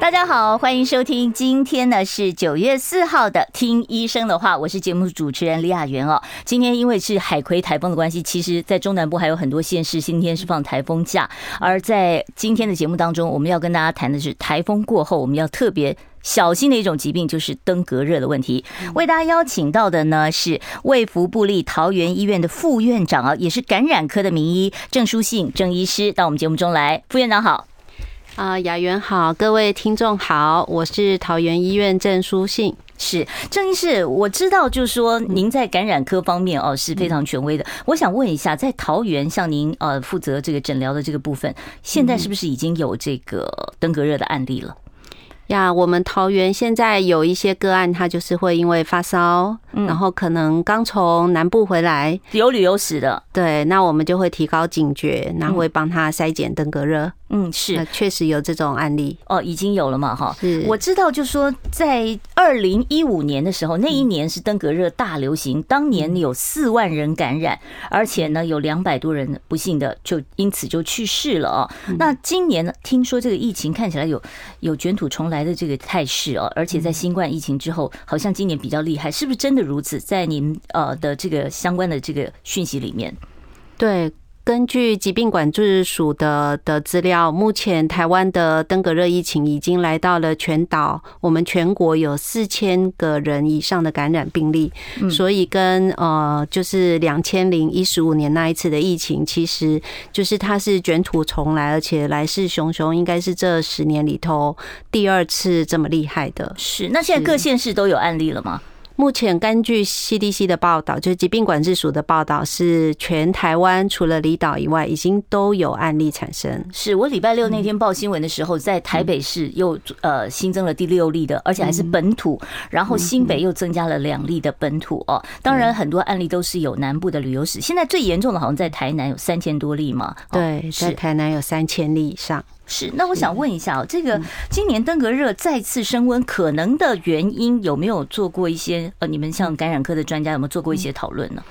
大家好，欢迎收听，今天呢是九月四号的《听医生的话》，我是节目主持人李雅媛哦。今天因为是海葵台风的关系，其实在中南部还有很多县市今天是放台风假。而在今天的节目当中，我们要跟大家谈的是台风过后我们要特别小心的一种疾病，就是登革热的问题。为大家邀请到的呢是卫福部立桃园医院的副院长啊，也是感染科的名医郑书信郑医师到我们节目中来。副院长好。啊，雅媛好，各位听众好，我是桃园医院郑书信。是郑医师，我知道，就是说您在感染科方面哦是非常权威的。我想问一下，在桃园像您呃负责这个诊疗的这个部分，现在是不是已经有这个登革热的案例了？呀，我们桃园现在有一些个案，他就是会因为发烧，然后可能刚从南部回来，有旅游史的，对，那我们就会提高警觉，然后会帮他筛检登革热。嗯，是，确实有这种案例哦，已经有了嘛，哈。是，我知道，就说在二零一五年的时候，那一年是登革热大流行，当年有四万人感染，而且呢有两百多人不幸的就因此就去世了哦。那今年呢，听说这个疫情看起来有有卷土重来的这个态势哦，而且在新冠疫情之后，好像今年比较厉害，是不是真的如此？在您呃的这个相关的这个讯息里面，对。根据疾病管制署的的资料，目前台湾的登革热疫情已经来到了全岛，我们全国有四千个人以上的感染病例，所以跟呃就是两千零一十五年那一次的疫情，其实就是它是卷土重来，而且来势汹汹，应该是这十年里头第二次这么厉害的。是，那现在各县市都有案例了吗？目前根据 CDC 的报道，就是疾病管制署的报道，是全台湾除了离岛以外，已经都有案例产生。是我礼拜六那天报新闻的时候，在台北市又呃新增了第六例的，而且还是本土，然后新北又增加了两例的本土哦。当然，很多案例都是有南部的旅游史。现在最严重的好像在台南有三千多例嘛？对，在台南有三千例以上。是，那我想问一下哦，这个今年登革热再次升温，可能的原因有没有做过一些呃，你们像感染科的专家有没有做过一些讨论呢？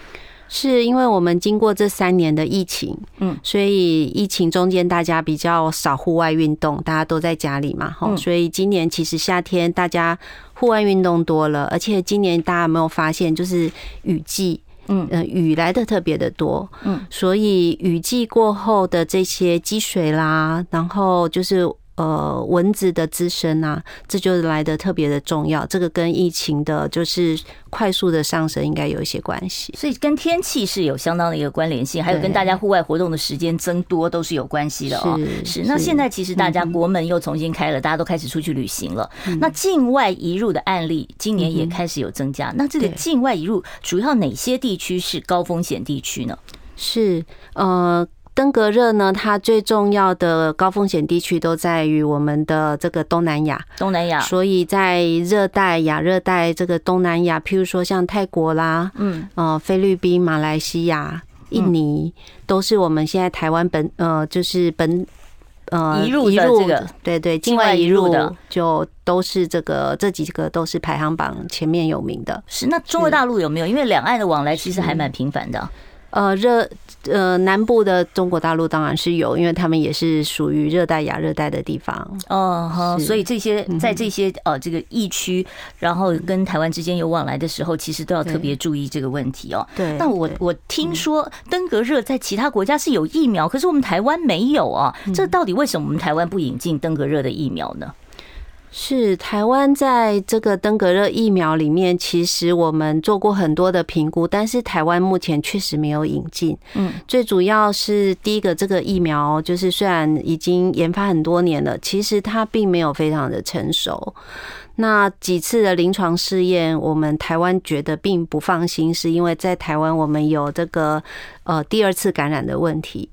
是因为我们经过这三年的疫情，嗯，所以疫情中间大家比较少户外运动，大家都在家里嘛，哈，所以今年其实夏天大家户外运动多了，而且今年大家有没有发现，就是雨季。嗯雨来的特别的多，嗯，所以雨季过后的这些积水啦，然后就是。呃，蚊子的滋生啊，这就来的特别的重要。这个跟疫情的就是快速的上升应该有一些关系，所以跟天气是有相当的一个关联性，还有跟大家户外活动的时间增多都是有关系的哦。是，是。那现在其实大家国门又重新开了，大家都开始出去旅行了。那境外移入的案例今年也开始有增加。那这个境外移入主要哪些地区是高风险地区呢？是呃。登革热呢，它最重要的高风险地区都在于我们的这个东南亚。东南亚，所以在热带、亚热带这个东南亚，譬如说像泰国啦，嗯，呃，菲律宾、马来西亚、印尼，都是我们现在台湾本呃，就是本呃移入的这个对对，境外移入的就都是这个这几个都是排行榜前面有名的。是那中国大陆有没有？因为两岸的往来其实还蛮频繁的。呃，热呃南部的中国大陆当然是有，因为他们也是属于热带亚热带的地方。哦，好，所以这些在这些呃这个疫区，然后跟台湾之间有往来的时候，其实都要特别注意这个问题哦。对。那我我听说登革热在其他国家是有疫苗，可是我们台湾没有啊。这到底为什么我们台湾不引进登革热的疫苗呢？是台湾在这个登革热疫苗里面，其实我们做过很多的评估，但是台湾目前确实没有引进。嗯，最主要是第一个，这个疫苗就是虽然已经研发很多年了，其实它并没有非常的成熟。那几次的临床试验，我们台湾觉得并不放心，是因为在台湾我们有这个呃第二次感染的问题。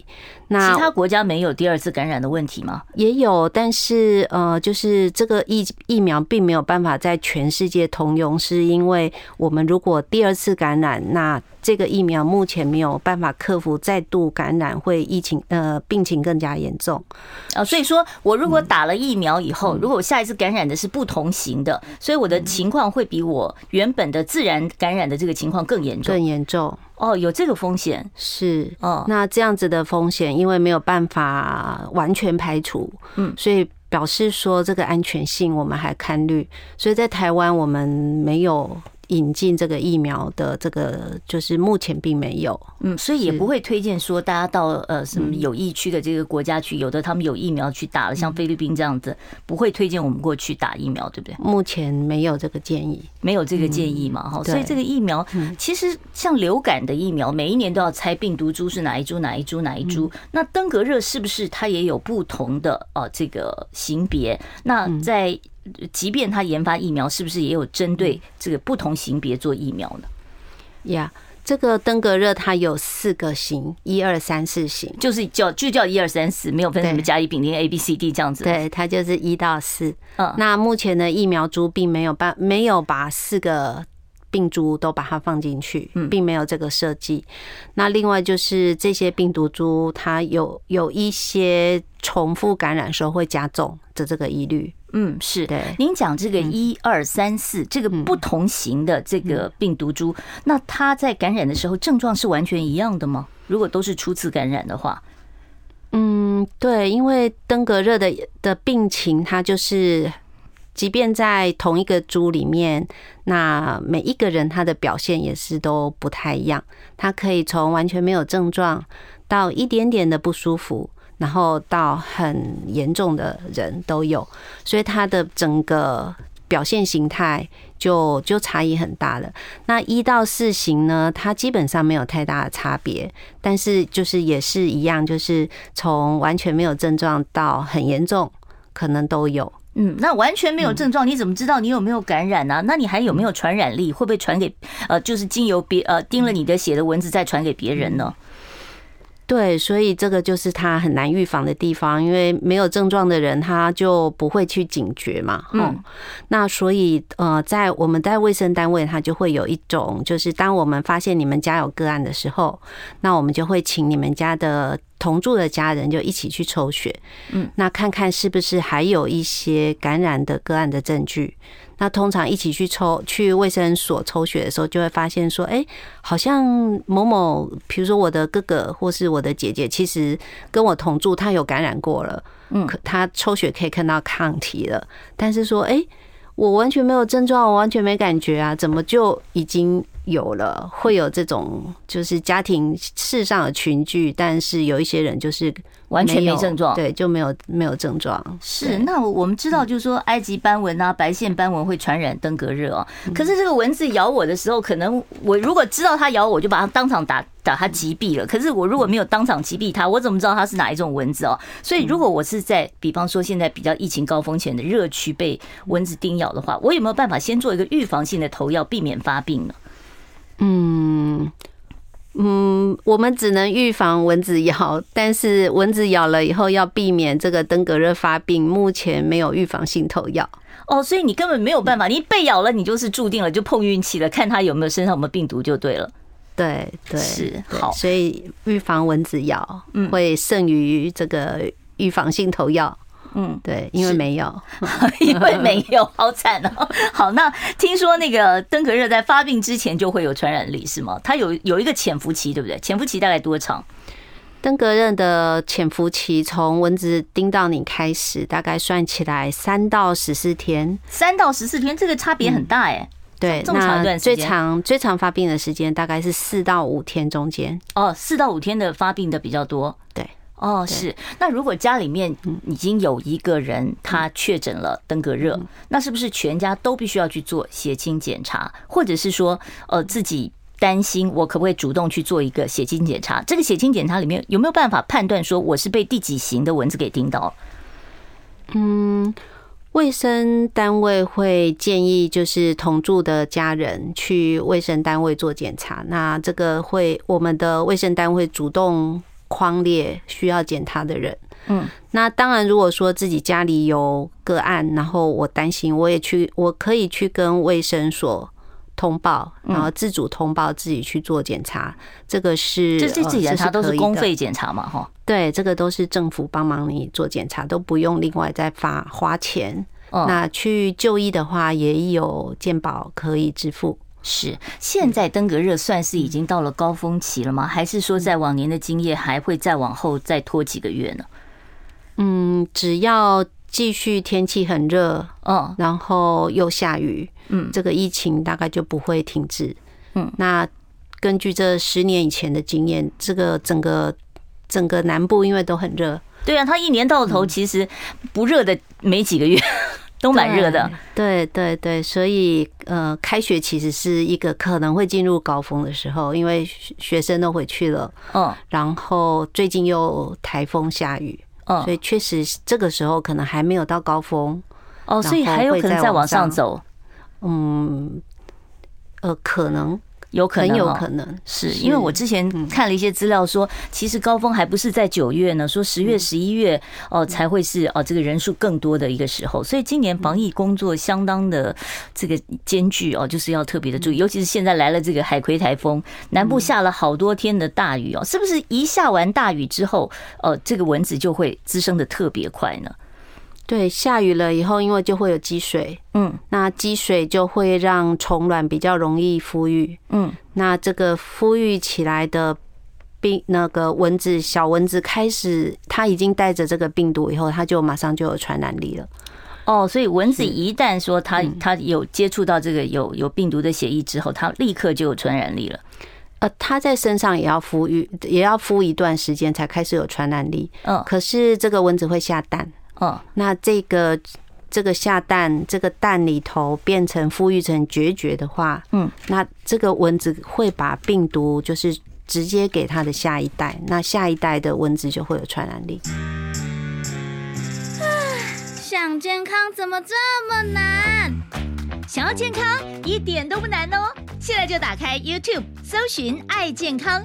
那其他国家没有第二次感染的问题吗？也有，但是呃，就是这个疫疫苗并没有办法在全世界通用，是因为我们如果第二次感染，那这个疫苗目前没有办法克服再度感染，会疫情呃病情更加严重呃。所以说我如果打了疫苗以后，如果我下一次感染的是不同型的，所以我的情况会比我原本的自然感染的这个情况更严重，更严重哦，有这个风险是哦。那这样子的风险，因为没有办法完全排除，嗯，所以表示说这个安全性我们还看虑，所以在台湾我们没有。引进这个疫苗的这个，就是目前并没有，嗯，所以也不会推荐说大家到呃什么有疫区的这个国家去，有的他们有疫苗去打了，像菲律宾这样子，不会推荐我们过去打疫苗，对不对？目前没有这个建议，没有这个建议嘛，哈，所以这个疫苗其实像流感的疫苗，每一年都要猜病毒株是哪一株，哪一株，哪一株。那登革热是不是它也有不同的呃这个型别？那在即便他研发疫苗，是不是也有针对这个不同型别做疫苗呢？呀，这个登革热它有四个型，一二三四型，就是叫就叫一二三四，没有分什么甲乙丙丁 A B C D 这样子。对，它就是一到四。嗯，那目前的疫苗株并没有把没有把四个病株都把它放进去，并没有这个设计。那另外就是这些病毒株，它有有一些重复感染时候会加重的这个疑虑。嗯，是。您讲这个一二三四这个不同型的这个病毒株，那它在感染的时候症状是完全一样的吗？如果都是初次感染的话，嗯，对，因为登革热的的病情，它就是即便在同一个株里面，那每一个人他的表现也是都不太一样。它可以从完全没有症状到一点点的不舒服。然后到很严重的人都有，所以它的整个表现形态就就差异很大了。那一到四型呢，它基本上没有太大的差别，但是就是也是一样，就是从完全没有症状到很严重，可能都有。嗯，那完全没有症状，你怎么知道你有没有感染呢？那你还有没有传染力？会不会传给呃，就是经由别呃叮了你的血的蚊子再传给别人呢？对，所以这个就是他很难预防的地方，因为没有症状的人他就不会去警觉嘛。嗯，那所以呃，在我们在卫生单位，他就会有一种，就是当我们发现你们家有个案的时候，那我们就会请你们家的同住的家人就一起去抽血，嗯，那看看是不是还有一些感染的个案的证据。那通常一起去抽去卫生所抽血的时候，就会发现说，哎，好像某某，比如说我的哥哥或是我的姐姐，其实跟我同住，他有感染过了，嗯，他抽血可以看到抗体了，但是说，哎，我完全没有症状，我完全没感觉啊，怎么就已经有了？会有这种就是家庭事上的群聚，但是有一些人就是。完全没症状，对，就没有没有症状。是，那我们知道，就是说埃及斑纹啊、白线斑纹会传染登革热哦。可是这个蚊子咬我的时候，可能我如果知道它咬我，就把它当场打打它击毙了。可是我如果没有当场击毙它，我怎么知道它是哪一种蚊子哦？所以如果我是在，比方说现在比较疫情高风险的热区被蚊子叮咬的话，我有没有办法先做一个预防性的投药，避免发病呢？嗯。嗯，我们只能预防蚊子咬，但是蚊子咬了以后要避免这个登革热发病，目前没有预防性投药。哦，所以你根本没有办法，你被咬了，你就是注定了，就碰运气了，看他有没有身上有没有病毒就对了。对对是好，所以预防蚊子咬会胜于这个预防性投药。嗯，对，因为没有，因为没有，好惨哦。好，那听说那个登革热在发病之前就会有传染力，是吗？它有有一个潜伏期，对不对？潜伏期大概多长？登革热的潜伏期从蚊子叮到你开始，大概算起来三到十四天。三到十四天，这个差别很大哎。对，这么长一段时间，最长最长发病的时间大概是四到五天中间。哦，四到五天的发病的比较多。对。哦，是。那如果家里面已经有一个人他确诊了登革热，那是不是全家都必须要去做血清检查？或者是说，呃，自己担心我可不可以主动去做一个血清检查？这个血清检查里面有没有办法判断说我是被第几型的蚊子给叮到？嗯，卫生单位会建议就是同住的家人去卫生单位做检查。那这个会我们的卫生单位主动。匡列需要检查的人，嗯，那当然，如果说自己家里有个案，然后我担心，我也去，我可以去跟卫生所通报，然后自主通报自己去做检查，这个是这这检查都是公费检查嘛？哈，对，这个都是政府帮忙你做检查，都不用另外再发花钱。那去就医的话，也有健保可以支付。是，现在登革热算是已经到了高峰期了吗？还是说在往年的经验还会再往后再拖几个月呢？嗯，只要继续天气很热，嗯，然后又下雨，嗯，这个疫情大概就不会停止。嗯，那根据这十年以前的经验，这个整个整个南部因为都很热，对啊，它一年到头其实不热的没几个月。都蛮热的，对对对，所以呃，开学其实是一个可能会进入高峰的时候，因为学生都回去了，嗯，然后最近又台风下雨，嗯，所以确实这个时候可能还没有到高峰，哦，所以还有可能再往上走，嗯，呃，可能。有可能，很有可能是因为我之前看了一些资料，说其实高峰还不是在九月呢，说十月、十一月哦才会是哦这个人数更多的一个时候，所以今年防疫工作相当的这个艰巨哦，就是要特别的注意，尤其是现在来了这个海葵台风，南部下了好多天的大雨哦，是不是一下完大雨之后，呃，这个蚊子就会滋生的特别快呢？对，下雨了以后，因为就会有积水，嗯，那积水就会让虫卵比较容易孵育，嗯，那这个孵育起来的病，那个蚊子小蚊子开始，它已经带着这个病毒以后，它就马上就有传染力了。哦，所以蚊子一旦说它它有接触到这个有有病毒的血液之后，它立刻就有传染力了。呃，它在身上也要孵育，也要孵一段时间才开始有传染力。嗯，可是这个蚊子会下蛋。哦，那这个这个下蛋，这个蛋里头变成孵育成孑孓的话，嗯，那这个蚊子会把病毒就是直接给它的下一代，那下一代的蚊子就会有传染力。想健康怎么这么难？想要健康一点都不难哦，现在就打开 YouTube 搜寻“爱健康”，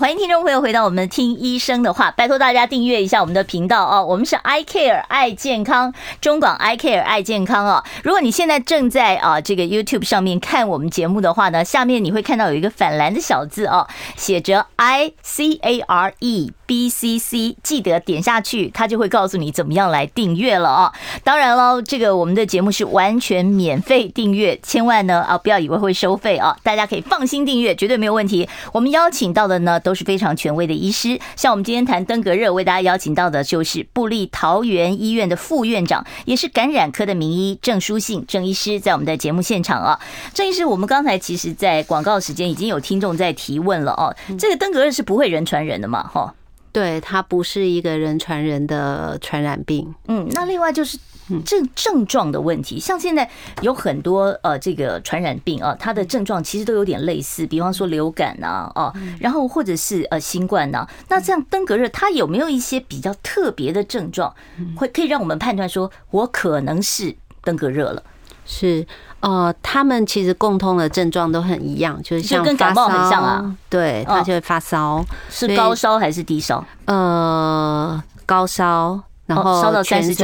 欢迎听众朋友回到我们听医生的话，拜托大家订阅一下我们的频道哦。我们是 I Care 爱健康，中广 I Care 爱健康哦。如果你现在正在啊这个 YouTube 上面看我们节目的话呢，下面你会看到有一个反蓝的小字哦，写着 I C A R E。B C C，记得点下去，它就会告诉你怎么样来订阅了啊！当然喽，这个我们的节目是完全免费订阅，千万呢啊不要以为会收费啊！大家可以放心订阅，绝对没有问题。我们邀请到的呢都是非常权威的医师，像我们今天谈登革热，为大家邀请到的就是布利桃园医院的副院长，也是感染科的名医郑书信郑医师，在我们的节目现场啊。郑医师，我们刚才其实在广告时间已经有听众在提问了哦，这个登革热是不会人传人的嘛？哈。对，它不是一个人传人的传染病。嗯，那另外就是症症状的问题，像现在有很多呃这个传染病啊，它的症状其实都有点类似，比方说流感呐，哦，然后或者是呃新冠呐。那这样登革热，它有没有一些比较特别的症状，会可以让我们判断说我可能是登革热了？是。呃，他们其实共通的症状都很一样，就是像跟感冒很像啊。对，他就会发烧，是高烧还是低烧？呃，高烧，然后烧到三十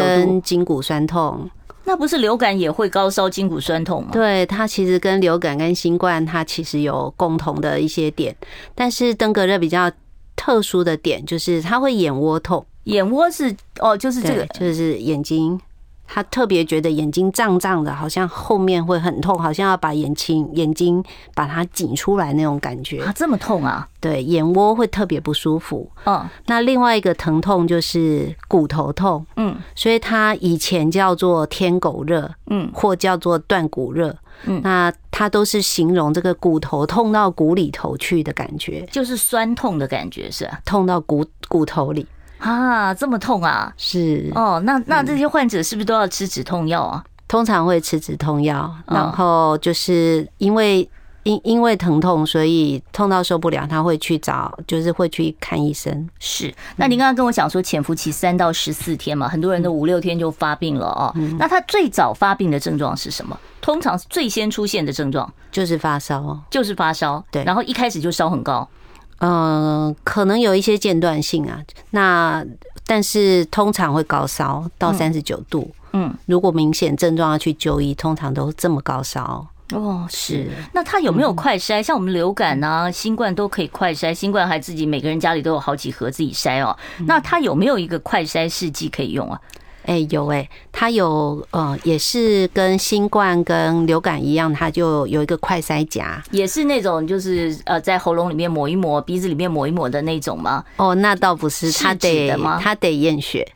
筋骨酸痛。那不是流感也会高烧、筋骨酸痛吗？对，它其实跟流感跟新冠，它其实有共同的一些点，但是登革热比较特殊的点就是它会眼窝痛。眼窝是哦，就是这个，就是眼睛。他特别觉得眼睛胀胀的，好像后面会很痛，好像要把眼睛眼睛把它挤出来那种感觉啊，这么痛啊？对，眼窝会特别不舒服。嗯，那另外一个疼痛就是骨头痛。嗯，所以它以前叫做天狗热，嗯，或叫做断骨热。嗯，那它都是形容这个骨头痛到骨里头去的感觉，就是酸痛的感觉，是吧？痛到骨骨头里。啊，这么痛啊！是哦，那那这些患者是不是都要吃止痛药啊？通常会吃止痛药，然后就是因为因因为疼痛，所以痛到受不了，他会去找，就是会去看医生。是，那您刚刚跟我讲说潜伏期三到十四天嘛，很多人都五六天就发病了哦。那他最早发病的症状是什么？通常最先出现的症状就是发烧，就是发烧。对，然后一开始就烧很高。嗯，可能有一些间断性啊。那但是通常会高烧到三十九度。嗯，如果明显症状要去就医，通常都这么高烧。哦，是。那他有没有快筛？像我们流感啊、新冠都可以快筛，新冠还自己每个人家里都有好几盒自己筛哦。那他有没有一个快筛试剂可以用啊？哎，有哎，他有呃，也是跟新冠跟流感一样，他就有一个快塞夹，也是那种就是呃，在喉咙里面抹一抹，鼻子里面抹一抹的那种吗？哦，那倒不是，他得他得验血。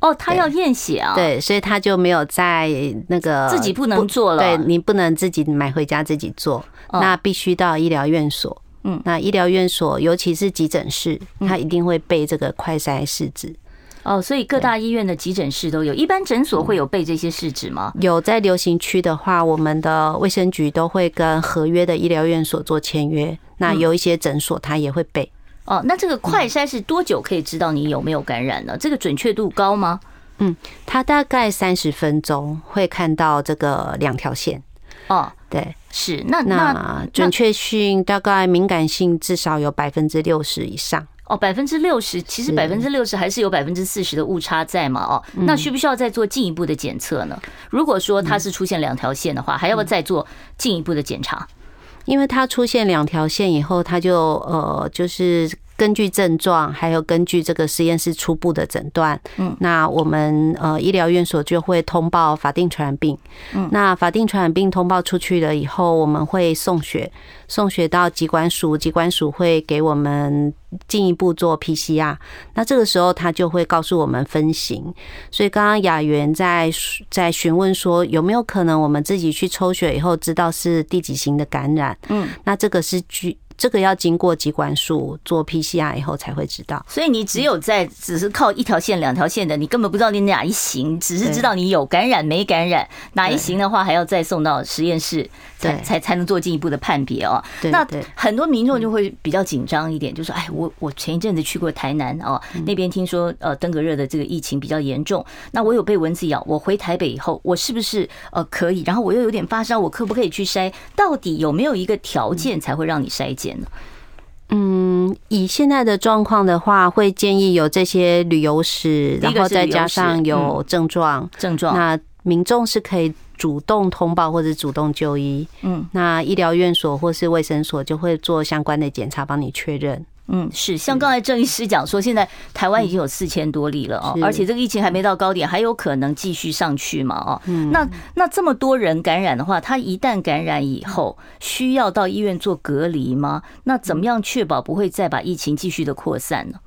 哦，他要验血啊？对，所以他就没有在那个自己不能做了。对，你不能自己买回家自己做，那必须到医疗院所。嗯，那医疗院所尤其是急诊室，他一定会备这个快筛试纸。哦，所以各大医院的急诊室都有，一般诊所会有备这些试纸吗？有，在流行区的话，我们的卫生局都会跟合约的医疗院所做签约。那有一些诊所它也会备。哦，那这个快筛是多久可以知道你有没有感染呢？这个准确度高吗？嗯，它大概三十分钟会看到这个两条线。哦，对，是那那准确性大概敏感性至少有百分之六十以上。哦，百分之六十，其实百分之六十还是有百分之四十的误差在嘛？哦，那需不需要再做进一步的检测呢？如果说它是出现两条线的话，还要不要再做进一步的检查？因为它出现两条线以后，它就呃，就是根据症状，还有根据这个实验室初步的诊断，嗯，那我们呃医疗院所就会通报法定传染病，嗯，那法定传染病通报出去了以后，我们会送血，送血到疾管署，疾管署会给我们进一步做 PCR，那这个时候他就会告诉我们分型。所以刚刚雅媛在在询问说，有没有可能我们自己去抽血以后知道是第几型的感染？嗯，那这个是据。这个要经过疾管署做 PCR 以后才会知道，所以你只有在只是靠一条线、两条线的，你根本不知道你哪一型，只是知道你有感染没感染。哪一型的话，还要再送到实验室才才才能做进一步的判别哦。那很多民众就会比较紧张一点，就说：“哎，我我前一阵子去过台南哦，那边听说呃登革热的这个疫情比较严重，那我有被蚊子咬，我回台北以后，我是不是呃可以？然后我又有点发烧，我可不可以去筛？到底有没有一个条件才会让你筛检？”嗯，以现在的状况的话，会建议有这些旅游史，然后再加上有症状，症状，那民众是可以主动通报或者主动就医。嗯，那医疗院所或是卫生所就会做相关的检查，帮你确认。嗯，是像刚才郑医师讲说，现在台湾已经有四千多例了哦，而且这个疫情还没到高点，还有可能继续上去嘛哦。那那这么多人感染的话，他一旦感染以后，需要到医院做隔离吗？那怎么样确保不会再把疫情继续的扩散呢？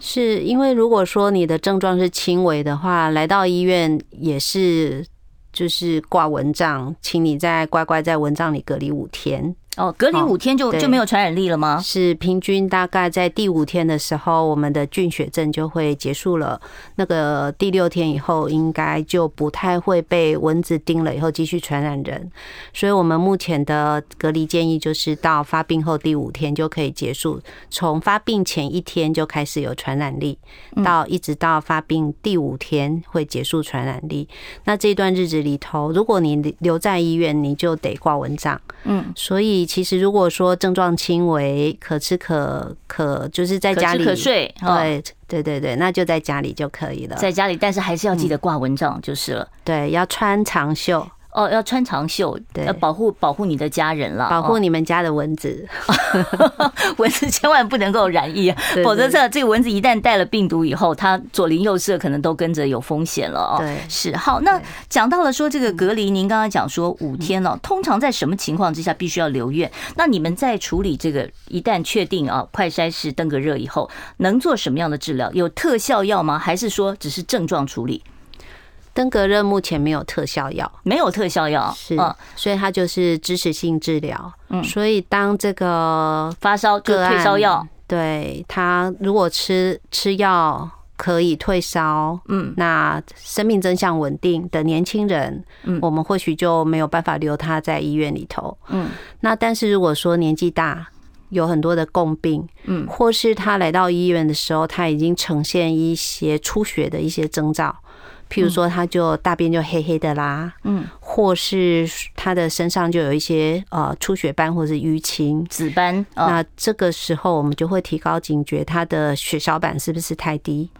是因为如果说你的症状是轻微的话，来到医院也是就是挂蚊帐，请你再乖乖在蚊帐里隔离五天。哦，隔离五天就就没有传染力了吗？是平均大概在第五天的时候，我们的菌血症就会结束了。那个第六天以后，应该就不太会被蚊子叮了以后继续传染人。所以我们目前的隔离建议就是到发病后第五天就可以结束，从发病前一天就开始有传染力，到一直到发病第五天会结束传染力。那这段日子里头，如果你留在医院，你就得挂蚊帐。嗯，所以。其实，如果说症状轻微，可吃可可，就是在家里可睡，对对对对，那就在家里就可以了。在家里，但是还是要记得挂蚊帐就是了。对，要穿长袖。哦，要穿长袖，对，要保护保护你的家人了，保护你们家的蚊子，蚊子千万不能够染疫，否则这这个蚊子一旦带了病毒以后，它左邻右舍可能都跟着有风险了哦。对，是好。那讲到了说这个隔离，您刚刚讲说五天了，通常在什么情况之下必须要留院？那你们在处理这个一旦确定啊快筛是登革热以后，能做什么样的治疗？有特效药吗？还是说只是症状处理？登革热目前没有特效药，没有特效药是，所以它就是支持性治疗。嗯，所以当这个发烧就退烧药，对他如果吃吃药可以退烧，嗯，那生命真相稳定的年轻人，嗯，我们或许就没有办法留他在医院里头，嗯，那但是如果说年纪大，有很多的共病，嗯，或是他来到医院的时候，他已经呈现一些出血的一些征兆。譬如说，他就大便就黑黑的啦，嗯，或是他的身上就有一些呃出血斑或是淤青、紫斑，那这个时候我们就会提高警觉，他的血小板是不是太低？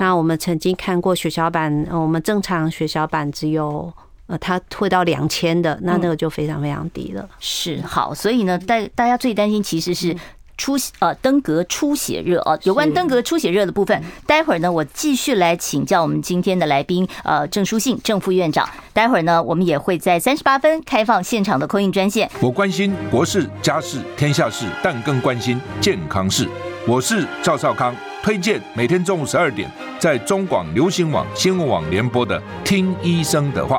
那我们曾经看过血小板，我们正常血小板只有呃，它会到两千的，那那个就非常非常低了。是好，所以呢，大大家最担心其实是。出呃登革出血热啊，有关登革出血热的部分，待会儿呢，我继续来请教我们今天的来宾呃郑书信郑副院长。待会儿呢，我们也会在三十八分开放现场的 call in 专线。我关心国事家事天下事，但更关心健康事。我是赵少康，推荐每天中午十二点在中广流行网新闻网联播的《听医生的话》。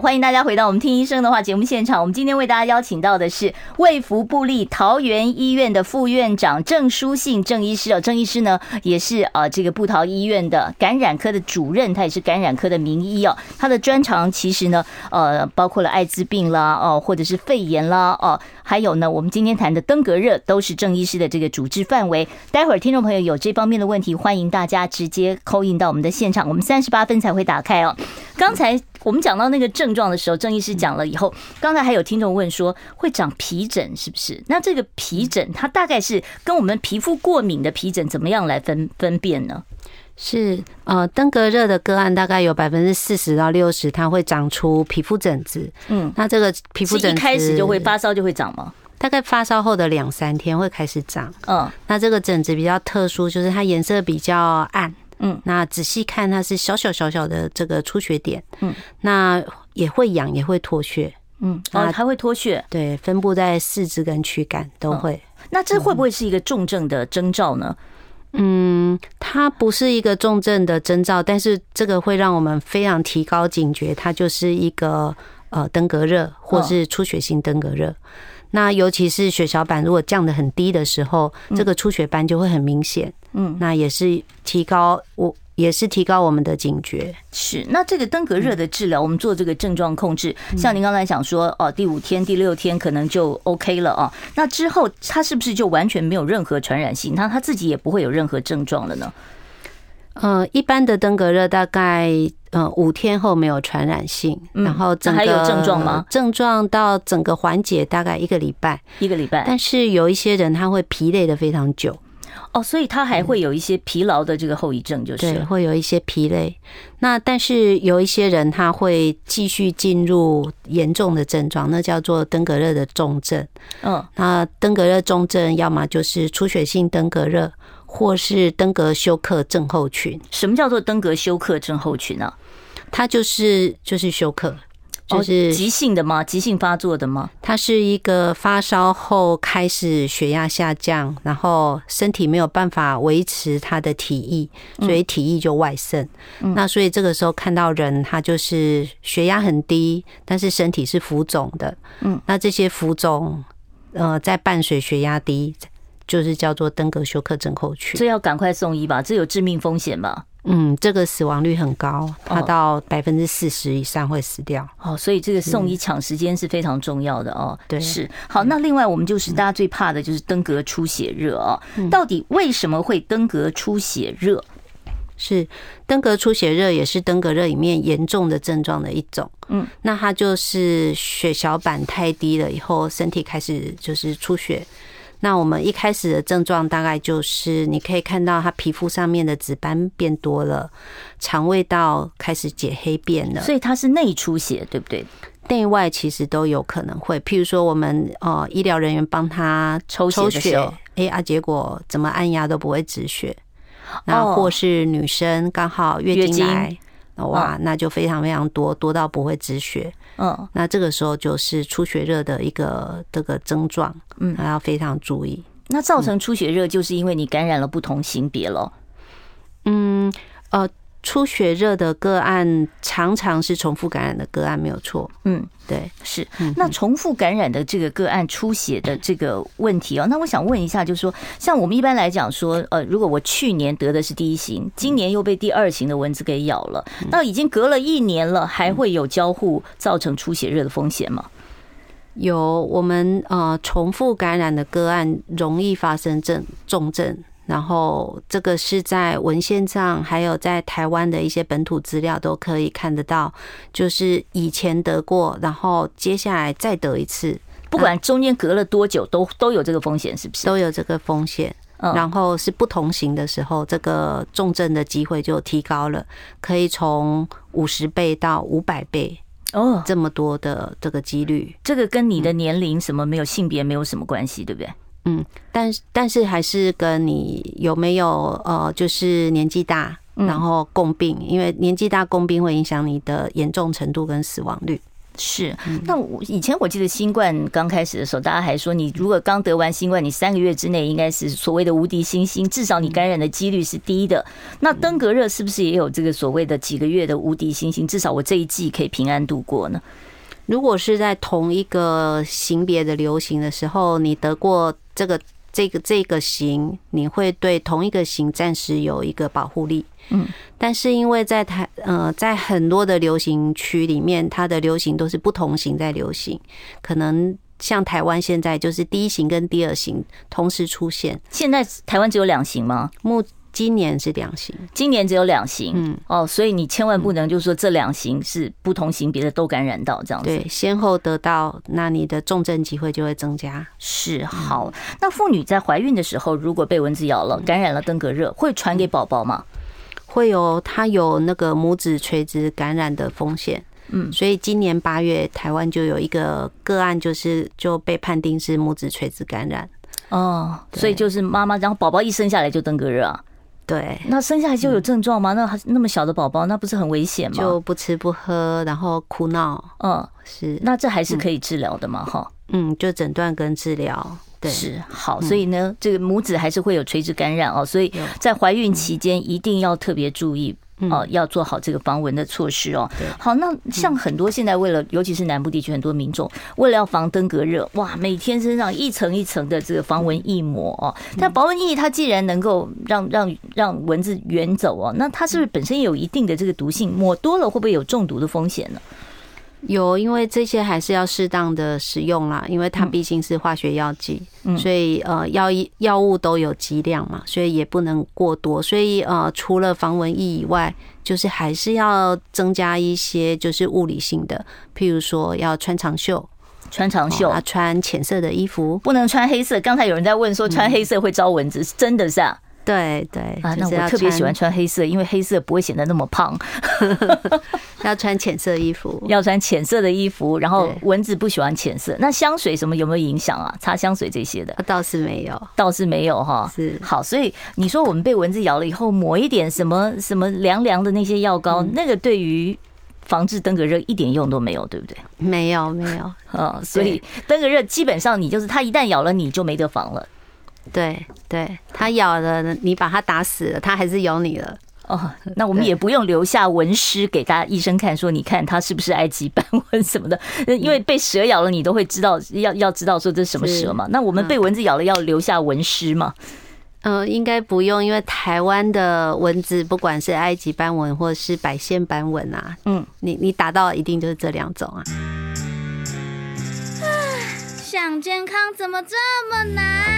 欢迎大家回到我们听医生的话节目现场。我们今天为大家邀请到的是卫福部立桃园医院的副院长郑书信郑医师哦。郑医师呢也是呃这个布桃医院的感染科的主任，他也是感染科的名医哦。他的专长其实呢呃包括了艾滋病啦哦，或者是肺炎啦哦，还有呢我们今天谈的登革热都是郑医师的这个主治范围。待会儿听众朋友有这方面的问题，欢迎大家直接 call in 到我们的现场，我们三十八分才会打开哦。刚才。我们讲到那个症状的时候，郑医师讲了以后，刚才还有听众问说会长皮疹是不是？那这个皮疹它大概是跟我们皮肤过敏的皮疹怎么样来分分辨呢？是呃，登革热的个案大概有百分之四十到六十，它会长出皮肤疹子。嗯，那这个皮肤疹子一开始就会发烧就会长吗？大概发烧后的两三天会开始长。嗯，那这个疹子比较特殊，就是它颜色比较暗。嗯，那仔细看，它是小小小小的这个出血点，嗯，那也会痒，也会脱血，嗯，哦，还会脱血，对，分布在四肢跟躯干都会。那这会不会是一个重症的征兆呢？嗯，它不是一个重症的征兆，但是这个会让我们非常提高警觉，它就是一个呃登革热或是出血性登革热。那尤其是血小板如果降得很低的时候，这个出血斑就会很明显。嗯，那也是提高我也是提高我们的警觉。是，那这个登革热的治疗，我们做这个症状控制，像您刚才讲说，哦，第五天、第六天可能就 OK 了啊。那之后他是不是就完全没有任何传染性？那他自己也不会有任何症状了呢？呃，一般的登革热大概呃五天后没有传染性，然后整个还有症状吗？症状到整个缓解大概一个礼拜，一个礼拜。但是有一些人他会疲累的非常久，哦，所以他还会有一些疲劳的这个后遗症，就是对，会有一些疲累。那但是有一些人他会继续进入严重的症状，那叫做登革热的重症。嗯，那登革热重症要么就是出血性登革热。或是登革休克症候群。什么叫做登革休克症候群呢、啊？它就是就是休克，就是急性的吗？急性发作的吗？它是一个发烧后开始血压下降，然后身体没有办法维持他的体液，所以体液就外渗。那所以这个时候看到人，他就是血压很低，但是身体是浮肿的。嗯，那这些浮肿，呃，在伴随血压低。就是叫做登革休克症候群，这要赶快送医吧？这有致命风险吧？嗯，这个死亡率很高，它到百分之四十以上会死掉。哦，所以这个送医抢时间是非常重要的哦。对，是。好，那另外我们就是大家最怕的就是登革出血热哦。到底为什么会登革出血热？是登革出血热也是登革热里面严重的症状的一种。嗯，那它就是血小板太低了以后，身体开始就是出血。那我们一开始的症状大概就是，你可以看到他皮肤上面的紫斑变多了，肠胃道开始解黑便了，所以它是内出血，对不对？内外其实都有可能会。譬如说，我们呃医疗人员帮他抽血的时候，哎啊，结果怎么按压都不会止血，那或是女生刚好月经来。哇，那就非常非常多，多到不会止血。嗯，那这个时候就是出血热的一个这个症状，嗯，还要非常注意。那造成出血热，就是因为你感染了不同型别了。嗯，呃。出血热的个案常常是重复感染的个案，没有错。嗯，对，是。那重复感染的这个个案出血的这个问题哦，那我想问一下，就是说，像我们一般来讲说，呃，如果我去年得的是第一型，今年又被第二型的蚊子给咬了，那已经隔了一年了，还会有交互造成出血热的风险吗？有，我们呃重复感染的个案容易发生症重症。然后这个是在文献上，还有在台湾的一些本土资料都可以看得到，就是以前得过，然后接下来再得一次，不管中间隔了多久，都都有这个风险，是不是？都有这个风险。然后是不同型的时候，这个重症的机会就提高了，可以从五十倍到五百倍哦，这么多的这个几率。这个跟你的年龄什么没有，性别没有什么关系，对不对？嗯，但是但是还是跟你有没有呃，就是年纪大，然后共病，因为年纪大共病会影响你的严重程度跟死亡率。是，那我以前我记得新冠刚开始的时候，大家还说你如果刚得完新冠，你三个月之内应该是所谓的无敌星星，至少你感染的几率是低的。那登革热是不是也有这个所谓的几个月的无敌星星？至少我这一季可以平安度过呢？如果是在同一个型别的流行的时候，你得过。这个这个这个型，你会对同一个型暂时有一个保护力，嗯，但是因为在台呃在很多的流行区里面，它的流行都是不同型在流行，可能像台湾现在就是第一型跟第二型同时出现。现在台湾只有两型吗？目今年是两型，今年只有两型，嗯，哦，所以你千万不能就是说这两型是不同型别的都感染到这样子，对，先后得到，那你的重症机会就会增加。是，好，那妇女在怀孕的时候，如果被蚊子咬了，感染了登革热，会传给宝宝吗？会有，它有那个母子垂直感染的风险。嗯，所以今年八月台湾就有一个个案，就是就被判定是母子垂直感染。哦，所以就是妈妈，然后宝宝一生下来就登革热啊。对，那生下来就有症状吗？那还那么小的宝宝，那不是很危险吗？就不吃不喝，然后哭闹。嗯，是。那这还是可以治疗的嘛？哈，嗯，就诊断跟治疗。对，是好。所以呢，这个母子还是会有垂直感染哦。所以在怀孕期间一定要特别注意。哦，要做好这个防蚊的措施哦。好，那像很多现在为了，尤其是南部地区很多民众为了要防登革热，哇，每天身上一层一层的这个防蚊液膜哦。但防蚊液它既然能够让让让蚊子远走哦，那它是不是本身也有一定的这个毒性？抹多了会不会有中毒的风险呢？有，因为这些还是要适当的使用啦，因为它毕竟是化学药剂，所以呃药药物都有剂量嘛，所以也不能过多。所以呃除了防蚊液以外，就是还是要增加一些就是物理性的，譬如说要穿长袖，穿长袖啊，穿浅色的衣服，不能穿黑色。刚才有人在问说穿黑色会招蚊子，是真的是啊？对对啊，那我特别喜欢穿黑色，因为黑色不会显得那么胖。要穿浅色衣服，要穿浅色的衣服，然后蚊子不喜欢浅色。那香水什么有没有影响啊？擦香水这些的倒是没有，倒是没有哈。是好，所以你说我们被蚊子咬了以后抹一点什么什么凉凉的那些药膏，那个对于防治登革热一点用都没有，对不对？没有没有啊，所以登革热基本上你就是它一旦咬了你就没得防了。对对，它咬了你，把它打死了，它还是咬你了。哦，那我们也不用留下蚊尸给大家医生看，说你看它是不是埃及斑纹什么的，因为被蛇咬了，你都会知道要要知道说这是什么蛇嘛。那我们被蚊子咬了要留下蚊尸吗？嗯，应该不用，因为台湾的蚊子不管是埃及斑蚊或者是百线斑蚊啊，嗯，你你打到一定就是这两种啊。想健康怎么这么难？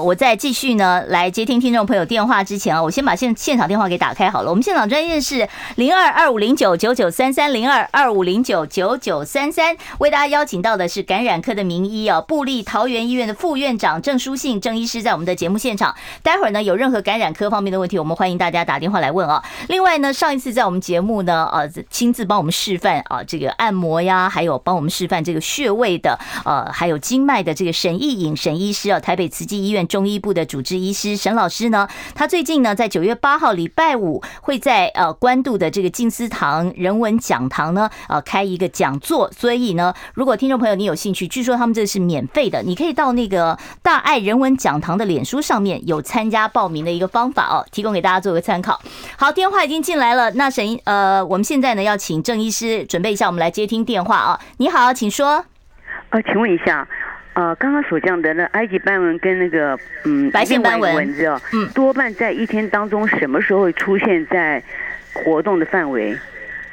我在继续呢来接听听众朋友电话之前啊，我先把现现场电话给打开好了。我们现场专线是零二二五零九九九三三零二二五零九九九三三，为大家邀请到的是感染科的名医啊，部立桃园医院的副院长郑书信郑医师在我们的节目现场。待会儿呢有任何感染科方面的问题，我们欢迎大家打电话来问啊。另外呢，上一次在我们节目呢，呃，亲自帮我们示范啊这个按摩呀，还有帮我们示范这个穴位的，呃，还有经脉的这个沈义颖沈医师啊，台北慈济医院。中医部的主治医师沈老师呢，他最近呢在九月八号礼拜五会在呃关渡的这个静思堂人文讲堂呢呃开一个讲座，所以呢，如果听众朋友你有兴趣，据说他们这是免费的，你可以到那个大爱人文讲堂的脸书上面有参加报名的一个方法哦，提供给大家做个参考。好，电话已经进来了，那沈呃，我们现在呢要请郑医师准备一下，我们来接听电话啊。你好，请说。呃，请问一下。啊，刚刚所讲的那埃及斑纹跟那个嗯白线斑纹，蚊子哦，嗯，多半在一天当中什么时候会出现在活动的范围？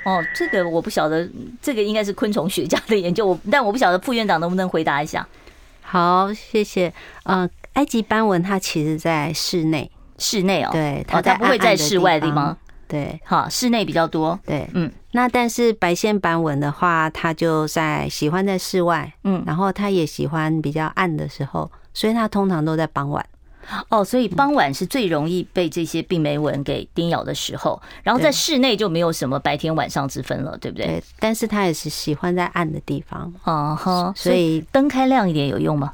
哦，这个我不晓得，这个应该是昆虫学家的研究，我但我不晓得副院长能不能回答一下。好，谢谢。呃，埃及斑纹它其实在室内，室内哦，对，它它不会在室外的地方。对，好，室内比较多。对，嗯，那但是白线斑纹的话，它就在喜欢在室外，嗯，然后它也喜欢比较暗的时候，所以它通常都在傍晚。哦，所以傍晚是最容易被这些病媒蚊给叮咬的时候，然后在室内就没有什么白天晚上之分了，对不对？对，但是它也是喜欢在暗的地方。哦，哈，所以灯开亮一点有用吗？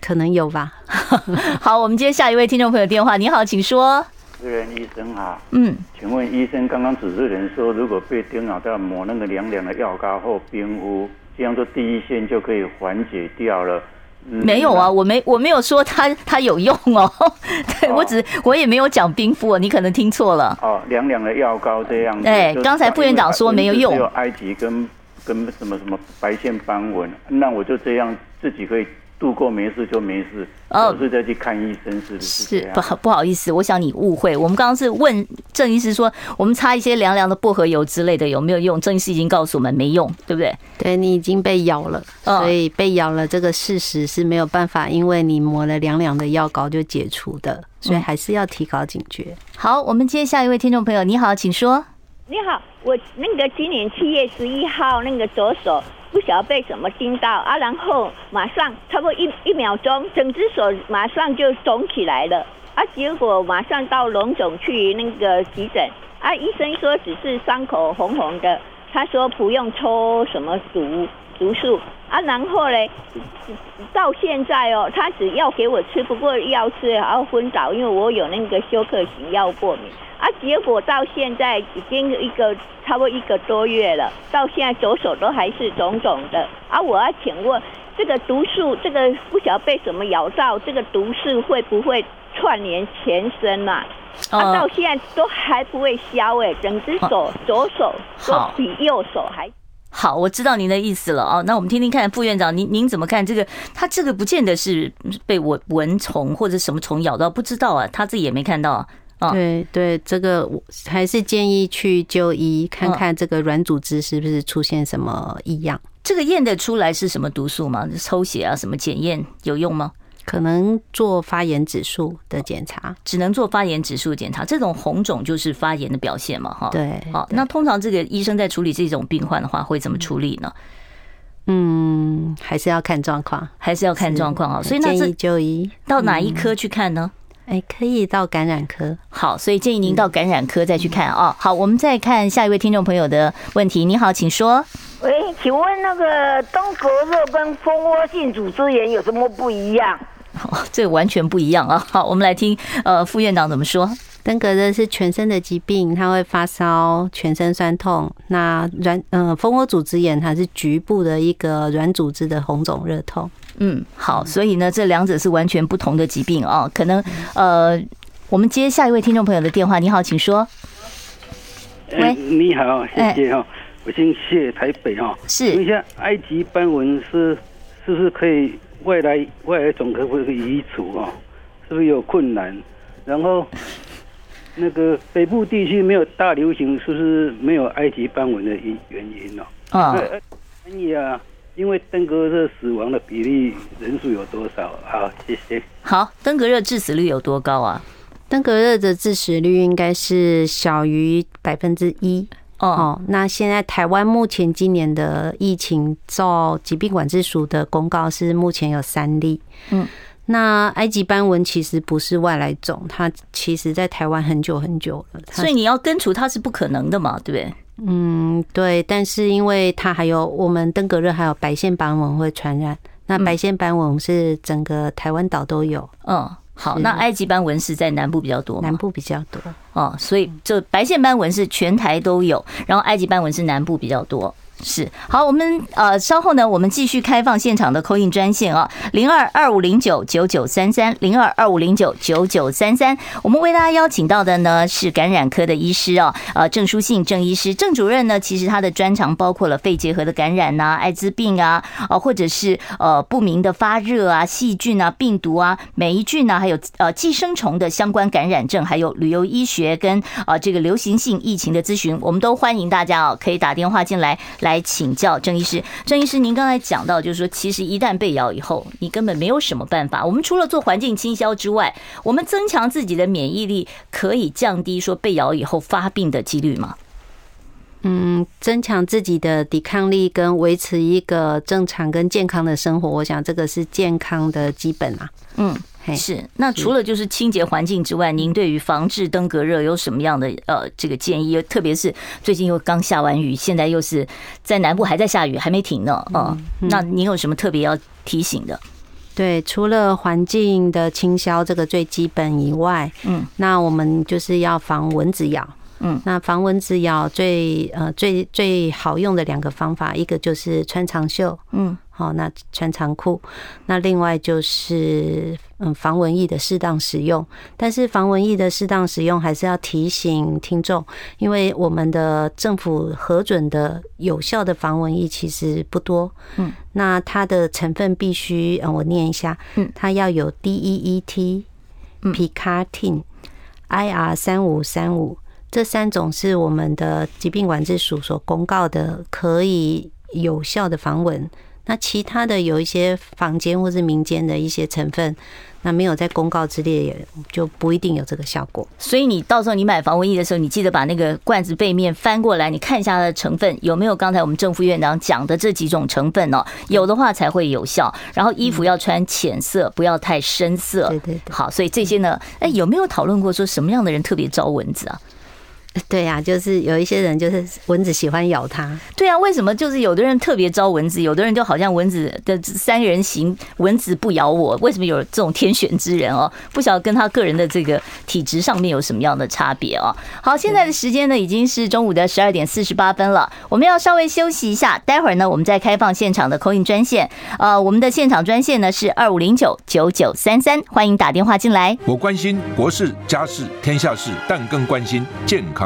可能有吧。好，我们接下一位听众朋友电话。你好，请说。主持人医生好，嗯，请问医生刚刚主持人说，如果被叮咬，到抹那个凉凉的药膏或冰敷，这样做第一线就可以缓解掉了。嗯、没有啊，我没我没有说它它有用哦，对，我只我也没有讲冰敷，你可能听错了。哦，凉凉的药膏这样子。哎，刚才副院长说没有用。只有埃及跟跟什么什么白线斑纹，那我就这样自己可以。度过没事就没事，哦，是再去看医生，是不是？是不好不好意思，我想你误会。我们刚刚是问郑医师说，我们擦一些凉凉的薄荷油之类的有没有用？郑医师已经告诉我们没用，对不对？对，你已经被咬了，所以被咬了这个事实是没有办法，因为你抹了凉凉的药膏就解除的，所以还是要提高警觉。好，我们接下一位听众朋友，你好，请说。你好，我那个今年七月十一号那个左手。不晓得被什么叮到啊，然后马上差不多一一秒钟，整只手马上就肿起来了。啊，结果马上到龙总去那个急诊啊，医生说只是伤口红红的，他说不用抽什么毒毒素。啊，然后嘞，到现在哦，他只要给我吃，不过要吃还要昏倒，因为我有那个休克型药过敏。啊，结果到现在已经一个差不多一个多月了，到现在左手都还是肿肿的。啊，我要请问，这个毒素，这个不晓得被什么咬到，这个毒素会不会串联全身呐？啊，到现在都还不会消哎，整只手左手都比右手还好。我知道您的意思了哦。那我们听听看，副院长您您怎么看这个？他这个不见得是被蚊蚊虫或者什么虫咬到，不知道啊，他自己也没看到。对对，这个我还是建议去就医看看这个软组织是不是出现什么异样。这个验得出来是什么毒素吗？抽血啊，什么检验有用吗？可能做发炎指数的检查，只能做发炎指数检查。这种红肿就是发炎的表现嘛，哈。对。好，那通常这个医生在处理这种病患的话，会怎么处理呢？嗯，还是要看状况，还是要看状况啊。所以那建议就医到哪一科去看呢？哎，可以到感染科。好，所以建议您到感染科再去看啊。好，我们再看下一位听众朋友的问题。你好，请说。喂，请问那个登革热跟蜂窝性组织炎有什么不一样？哦，这个完全不一样啊。好，我们来听呃副院长怎么说。登革热是全身的疾病，它会发烧、全身酸痛。那软呃蜂窝组织炎它是局部的一个软组织的红肿热痛。嗯，好，所以呢，这两者是完全不同的疾病啊。可能呃，我们接下一位听众朋友的电话。你好，请说。喂，你好，谢谢哈，我姓谢，台北哈。是。问一下，埃及斑纹是是不是可以外来未来种可不可以移除啊？是不是有困难？然后那个北部地区没有大流行，是不是没有埃及斑纹的因原因呢？啊。可以啊。因为登革热死亡的比例人数有多少？好，谢谢。好，登革热致死率有多高啊？登革热的致死率应该是小于百分之一。哦，那现在台湾目前今年的疫情，照疾病管制署的公告是目前有三例。嗯，那埃及斑纹其实不是外来种，它其实在台湾很久很久了，所以你要根除它是不可能的嘛，对不对？嗯，对。但是因为它还有我们登革热，还有白线斑纹会传染。那白线斑纹是整个台湾岛都有。嗯。好，那埃及斑纹是在南部比较多，南部比较多。哦，所以就白线斑纹是全台都有，然后埃及斑纹是南部比较多。是好，我们呃稍后呢，我们继续开放现场的扣印专线啊，零二二五零九九九三三，零二二五零九九九三三。我们为大家邀请到的呢是感染科的医师啊，呃郑书信郑医师，郑主任呢，其实他的专长包括了肺结核的感染呐、艾滋病啊，啊或者是呃不明的发热啊、细菌啊、病毒啊、霉菌啊，还有呃寄生虫的相关感染症，还有旅游医学跟啊这个流行性疫情的咨询，我们都欢迎大家啊可以打电话进来。来请教郑医师，郑医师，您刚才讲到，就是说，其实一旦被咬以后，你根本没有什么办法。我们除了做环境清消之外，我们增强自己的免疫力，可以降低说被咬以后发病的几率吗？嗯，增强自己的抵抗力跟维持一个正常跟健康的生活，我想这个是健康的基本啊。嗯。是，那除了就是清洁环境之外，您对于防治登革热有什么样的呃这个建议？特别是最近又刚下完雨，现在又是在南部还在下雨，还没停呢。嗯，那您有什么特别要提醒的？对，除了环境的清消这个最基本以外，嗯，那我们就是要防蚊子咬。嗯，那防蚊子咬最呃最最好用的两个方法，一个就是穿长袖，嗯，好，那穿长裤，那另外就是嗯防蚊液的适当使用。但是防蚊液的适当使用还是要提醒听众，因为我们的政府核准的有效的防蚊液其实不多，嗯，那它的成分必须嗯我念一下，嗯，它要有 DEET、Picatinny、IR 三五三五。这三种是我们的疾病管制署所公告的可以有效的防蚊，那其他的有一些坊间或是民间的一些成分，那没有在公告之列，也就不一定有这个效果。所以你到时候你买防蚊液的时候，你记得把那个罐子背面翻过来，你看一下它的成分有没有刚才我们郑副院长讲的这几种成分哦，有的话才会有效。然后衣服要穿浅色，不要太深色。对对对。好，所以这些呢，哎，有没有讨论过说什么样的人特别招蚊子啊？对呀、啊，就是有一些人就是蚊子喜欢咬他。对啊，为什么就是有的人特别招蚊子，有的人就好像蚊子的三人行，蚊子不咬我。为什么有这种天选之人哦？不晓得跟他个人的这个体质上面有什么样的差别哦。好，现在的时间呢已经是中午的十二点四十八分了，我们要稍微休息一下，待会儿呢我们再开放现场的 call in 专线。呃，我们的现场专线呢是二五零九九九三三，欢迎打电话进来。我关心国事、家事、天下事，但更关心健康。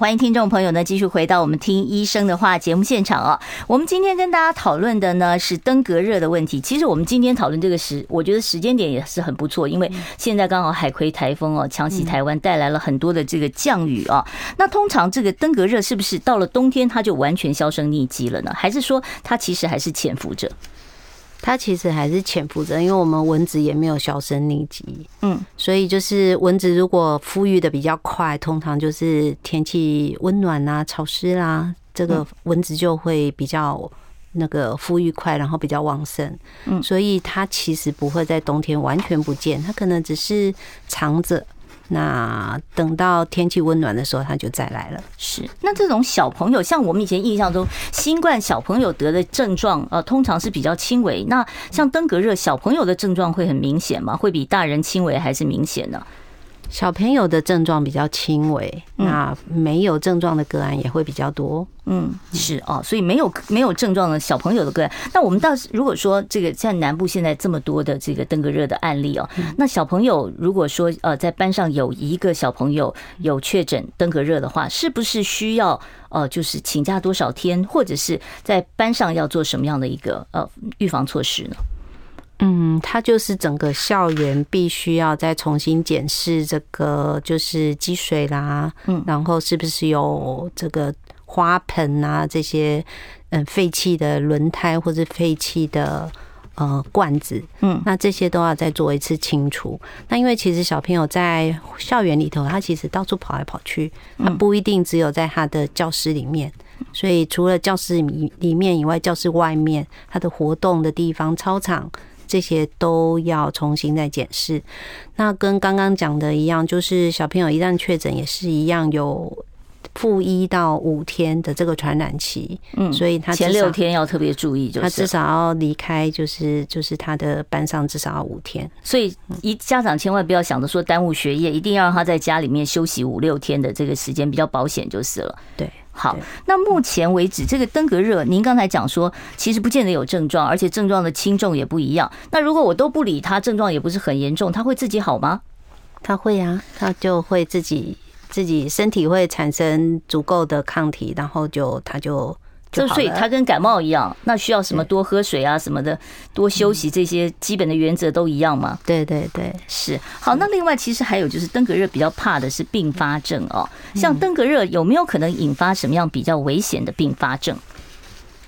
欢迎听众朋友呢，继续回到我们听医生的话节目现场啊。我们今天跟大家讨论的呢是登革热的问题。其实我们今天讨论这个时，我觉得时间点也是很不错，因为现在刚好海葵台风哦强袭台湾，带来了很多的这个降雨啊。那通常这个登革热是不是到了冬天它就完全销声匿迹了呢？还是说它其实还是潜伏着？它其实还是潜伏着，因为我们蚊子也没有销声匿迹，嗯，所以就是蚊子如果孵育的比较快，通常就是天气温暖啊、潮湿啦，这个蚊子就会比较那个孵育快，然后比较旺盛，嗯，所以它其实不会在冬天完全不见，它可能只是藏着。那等到天气温暖的时候，他就再来了。是，那这种小朋友，像我们以前印象中，新冠小朋友得的症状，呃，通常是比较轻微。那像登革热，小朋友的症状会很明显吗？会比大人轻微还是明显呢？小朋友的症状比较轻微，那没有症状的个案也会比较多。嗯，是哦，所以没有没有症状的小朋友的个案，那我们倒是如果说这个在南部现在这么多的这个登革热的案例哦，那小朋友如果说呃在班上有一个小朋友有确诊登革热的话，是不是需要呃就是请假多少天，或者是在班上要做什么样的一个呃预防措施呢？嗯，它就是整个校园必须要再重新检视这个，就是积水啦，嗯，然后是不是有这个花盆啊这些，嗯，废弃的轮胎或者废弃的呃罐子，嗯，那这些都要再做一次清除。那因为其实小朋友在校园里头，他其实到处跑来跑去，他不一定只有在他的教室里面，所以除了教室里里面以外，教室外面他的活动的地方，操场。这些都要重新再检视。那跟刚刚讲的一样，就是小朋友一旦确诊，也是一样有负一到五天的这个传染期。嗯，所以他前六天要特别注意，就是他至少要离开，就是就是他的班上至少要五天。所以一家长千万不要想着说耽误学业，一定要让他在家里面休息五六天的这个时间比较保险就是了。对。好，那目前为止，这个登革热，您刚才讲说，其实不见得有症状，而且症状的轻重也不一样。那如果我都不理它，症状也不是很严重，它会自己好吗？它会啊，它就会自己自己身体会产生足够的抗体，然后就它就。就所以它跟感冒一样，那需要什么多喝水啊什么的，多休息，这些基本的原则都一样吗？对对对，是。好，那另外其实还有就是登革热比较怕的是并发症哦，像登革热有没有可能引发什么样比较危险的并发症？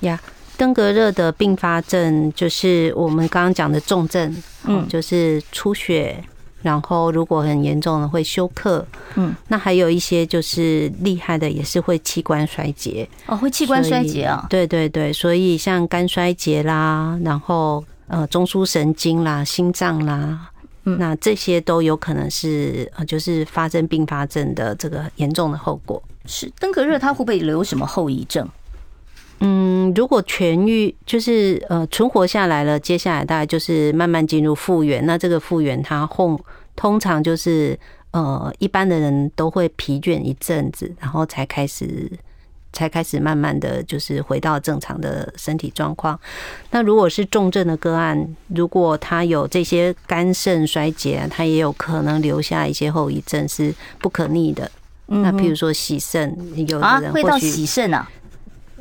呀，登革热的并发症就是我们刚刚讲的重症，嗯，就是出血。然后，如果很严重的会休克，嗯，那还有一些就是厉害的，也是会器官衰竭。哦，会器官衰竭啊，对对对，所以像肝衰竭啦，然后呃中枢神经啦、心脏啦，嗯，那这些都有可能是呃就是发生并发症的这个严重的后果。是登革热，它会不会留什么后遗症？嗯，如果痊愈，就是呃存活下来了，接下来大概就是慢慢进入复原。那这个复原，它后通常就是呃一般的人都会疲倦一阵子，然后才开始才开始慢慢的就是回到正常的身体状况。那如果是重症的个案，如果他有这些肝肾衰竭，他也有可能留下一些后遗症是不可逆的。那譬如说洗肾，有的人会到洗肾啊。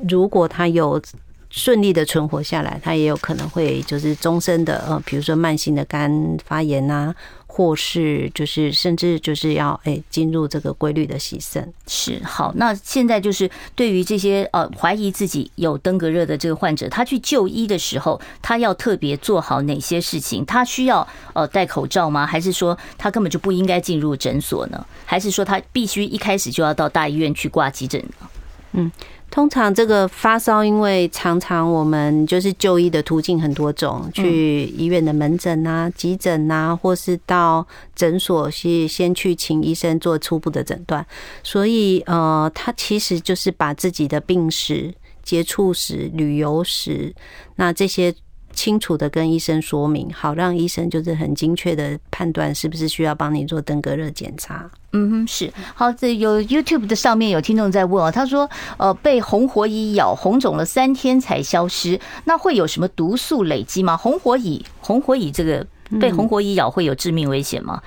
如果他有顺利的存活下来，他也有可能会就是终身的呃，比如说慢性的肝发炎啊，或是就是甚至就是要诶进入这个规律的洗肾。是好，那现在就是对于这些呃怀疑自己有登革热的这个患者，他去就医的时候，他要特别做好哪些事情？他需要呃戴口罩吗？还是说他根本就不应该进入诊所呢？还是说他必须一开始就要到大医院去挂急诊呢？嗯。通常这个发烧，因为常常我们就是就医的途径很多种，去医院的门诊啊、急诊啊，或是到诊所去先去请医生做初步的诊断。所以呃，他其实就是把自己的病史、接触史、旅游史，那这些。清楚的跟医生说明，好让医生就是很精确的判断是不是需要帮你做登革热检查。嗯哼，是好。这有 YouTube 的上面有听众在问哦，他说呃被红火蚁咬红肿了三天才消失，那会有什么毒素累积吗？红火蚁，红火蚁这个被红火蚁咬会有致命危险吗？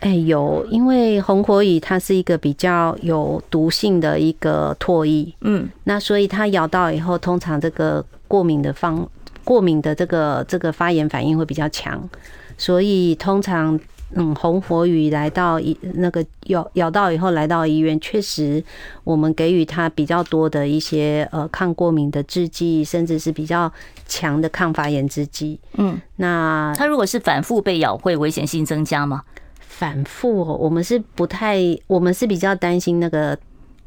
哎、欸，有，因为红火蚁它是一个比较有毒性的一个唾液，嗯，那所以它咬到以后，通常这个过敏的方。过敏的这个这个发炎反应会比较强，所以通常嗯红火蚁来到一那个咬咬到以后来到医院，确实我们给予他比较多的一些呃抗过敏的制剂，甚至是比较强的抗发炎制剂。嗯，那他如果是反复被咬，会危险性增加吗？反复，我们是不太，我们是比较担心那个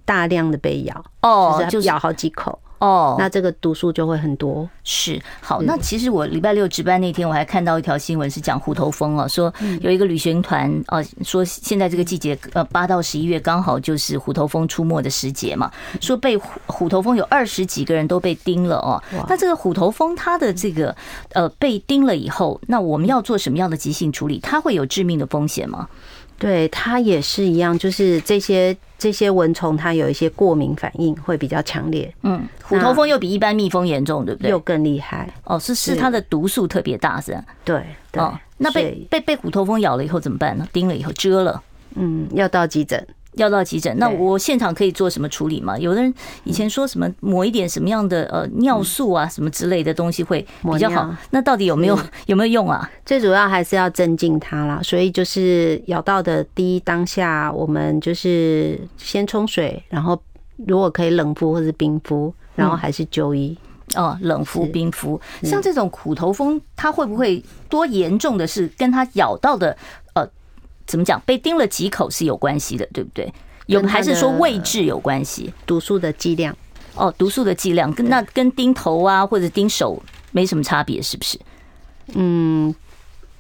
大量的被咬哦，就是咬好几口。哦，那这个毒素就会很多。是好，那其实我礼拜六值班那天，我还看到一条新闻是讲虎头蜂哦，说有一个旅行团哦，说现在这个季节呃八到十一月刚好就是虎头蜂出没的时节嘛，说被虎虎头蜂有二十几个人都被叮了哦。那这个虎头蜂它的这个呃被叮了以后，那我们要做什么样的急性处理？它会有致命的风险吗？对，它也是一样，就是这些这些蚊虫，它有一些过敏反应，会比较强烈。嗯，虎头蜂又比一般蜜蜂严重，对不对？又更厉害哦，是是它的毒素特别大，是吧？对对。哦，那被被被虎头蜂咬了以后怎么办呢？叮了以后蛰了，嗯，要到急诊。要到急诊，那我现场可以做什么处理吗？有的人以前说什么抹一点什么样的呃尿素啊什么之类的东西会比较好，那到底有没有有没有用啊？最主要还是要镇静它啦，所以就是咬到的第一当下，我们就是先冲水，然后如果可以冷敷或是冰敷，然后还是就医哦，冷敷冰敷。像这种苦头蜂，它会不会多严重的是跟它咬到的？怎么讲？被叮了几口是有关系的，对不对？有还是说位置有关系？毒素的剂量哦，毒素的剂量跟那跟叮头啊或者叮手没什么差别，是不是？嗯，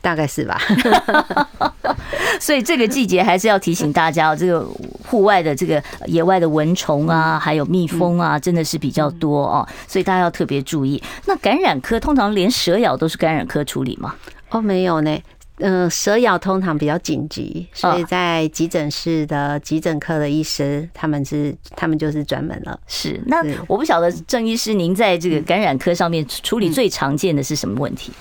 大概是吧。所以这个季节还是要提醒大家，这个户外的这个野外的蚊虫啊，还有蜜蜂啊，真的是比较多哦，所以大家要特别注意。那感染科通常连蛇咬都是感染科处理吗？哦，没有呢。嗯，蛇咬通常比较紧急，所以在急诊室的急诊科的医师，他们是他们就是专门了。是，那我不晓得郑医师，您在这个感染科上面处理最常见的是什么问题？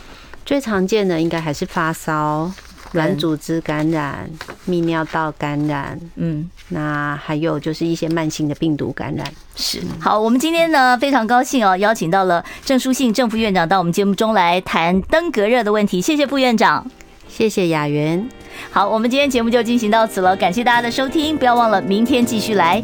最常见的应该还是发烧、软组织感染、泌尿道感染。嗯，那还有就是一些慢性的病毒感染。是，好，我们今天呢非常高兴哦，邀请到了郑书信郑副院长到我们节目中来谈登革热的问题。谢谢副院长。谢谢雅媛，好，我们今天节目就进行到此了，感谢大家的收听，不要忘了明天继续来。